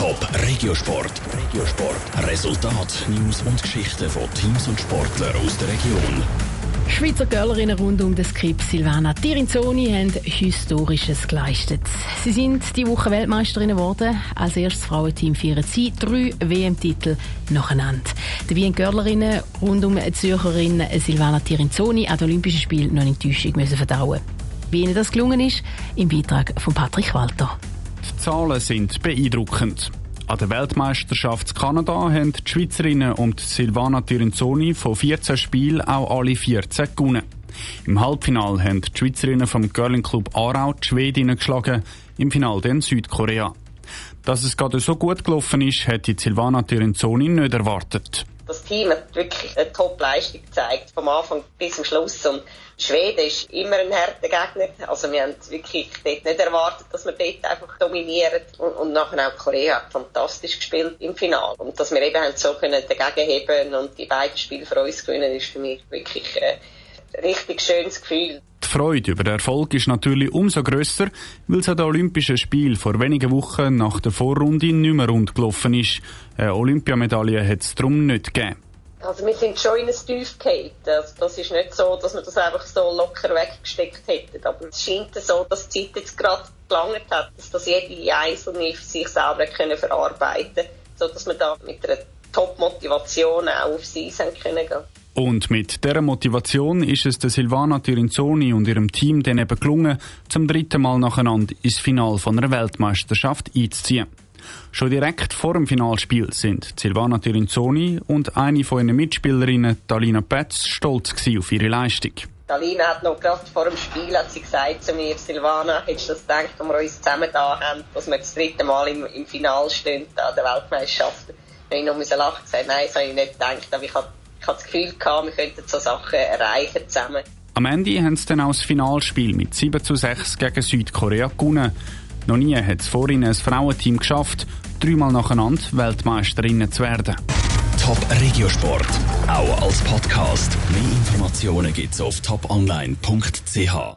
Top Regiosport. Regiosport. Resultat, News und Geschichten von Teams und Sportlern aus der Region. Schweizer Göllerinnen rund um den Skrip Silvana Tirinzoni haben Historisches geleistet. Sie sind die Woche Weltmeisterinnen geworden. Als erstes Frauenteam feiern sie drei WM-Titel nacheinander. Die Wien Görlerinnen rund um die Zürcherin Silvana Tirinzoni an den Olympischen Spielen noch eine Enttäuschung verdauen. Wie ihnen das gelungen ist, im Beitrag von Patrick Walter. Die Zahlen sind beeindruckend. An der Weltmeisterschaft Kanada haben die Schweizerinnen und Silvana Tirinzoni von 14 Spielen auch alle 14 gewonnen. Im Halbfinale haben die Schweizerinnen vom Curling Club Aarau die Schwedinnen geschlagen, im Finale dann Südkorea. Dass es gerade so gut gelaufen ist, hätte Silvana Tirinzoni nicht erwartet. Das Team hat wirklich eine Top-Leistung gezeigt, vom Anfang bis zum Schluss. Und Schweden ist immer ein harter Gegner. Also wir haben wirklich dort nicht erwartet, dass wir dort einfach dominieren. Und, und nachher auch Korea hat fantastisch gespielt im Finale. Und dass wir eben haben so können dagegen heben und die beiden Spiele für uns gewinnen, ist für mich wirklich ein richtig schönes Gefühl. Freude über den Erfolg ist natürlich umso grösser, weil es an den Olympischen Spielen vor wenigen Wochen nach der Vorrunde nicht mehr rund gelaufen ist. Eine Olympiamedaille hat es darum nicht gegeben. Also wir sind schon in ein Tief gefallen. Also das ist nicht so, dass wir das einfach so locker weggesteckt hätten. Aber es scheint so, dass die Zeit jetzt gerade gelangt hat, dass das jede Einzelne für sich selber können verarbeiten können, sodass wir da mit einer Top-Motivation auch aufs Eis können gehen und mit dieser Motivation ist es der Silvana Tirinzoni und ihrem Team dann eben gelungen, zum dritten Mal nacheinander ins Final von einer Weltmeisterschaft einzuziehen. Schon direkt vor dem Finalspiel sind Silvana Tirinzoni und eine von ihren Mitspielerinnen, Talina Petz, stolz auf ihre Leistung. Talina hat noch gerade vor dem Spiel hat sie gesagt zu mir, Silvana, hättest du das gedacht, als wir uns zusammen da haben, dass wir das dritte Mal im, im Finale stehen an der Weltmeisterschaft? Da ich noch lachen gesagt, nein, das habe ich nicht gedacht, aber ich habe ich hatte das Gefühl, gehabt, wir könnten so Sachen erreichen zusammen. Am Ende haben sie dann auch das Finalspiel mit 7 zu 6 gegen Südkorea gewonnen. Noch nie hat es vorhin ein Frauenteam geschafft, dreimal nacheinander Weltmeisterinnen zu werden. Top Regiosport, auch als Podcast. Mehr Informationen gibt's auf toponline.ch.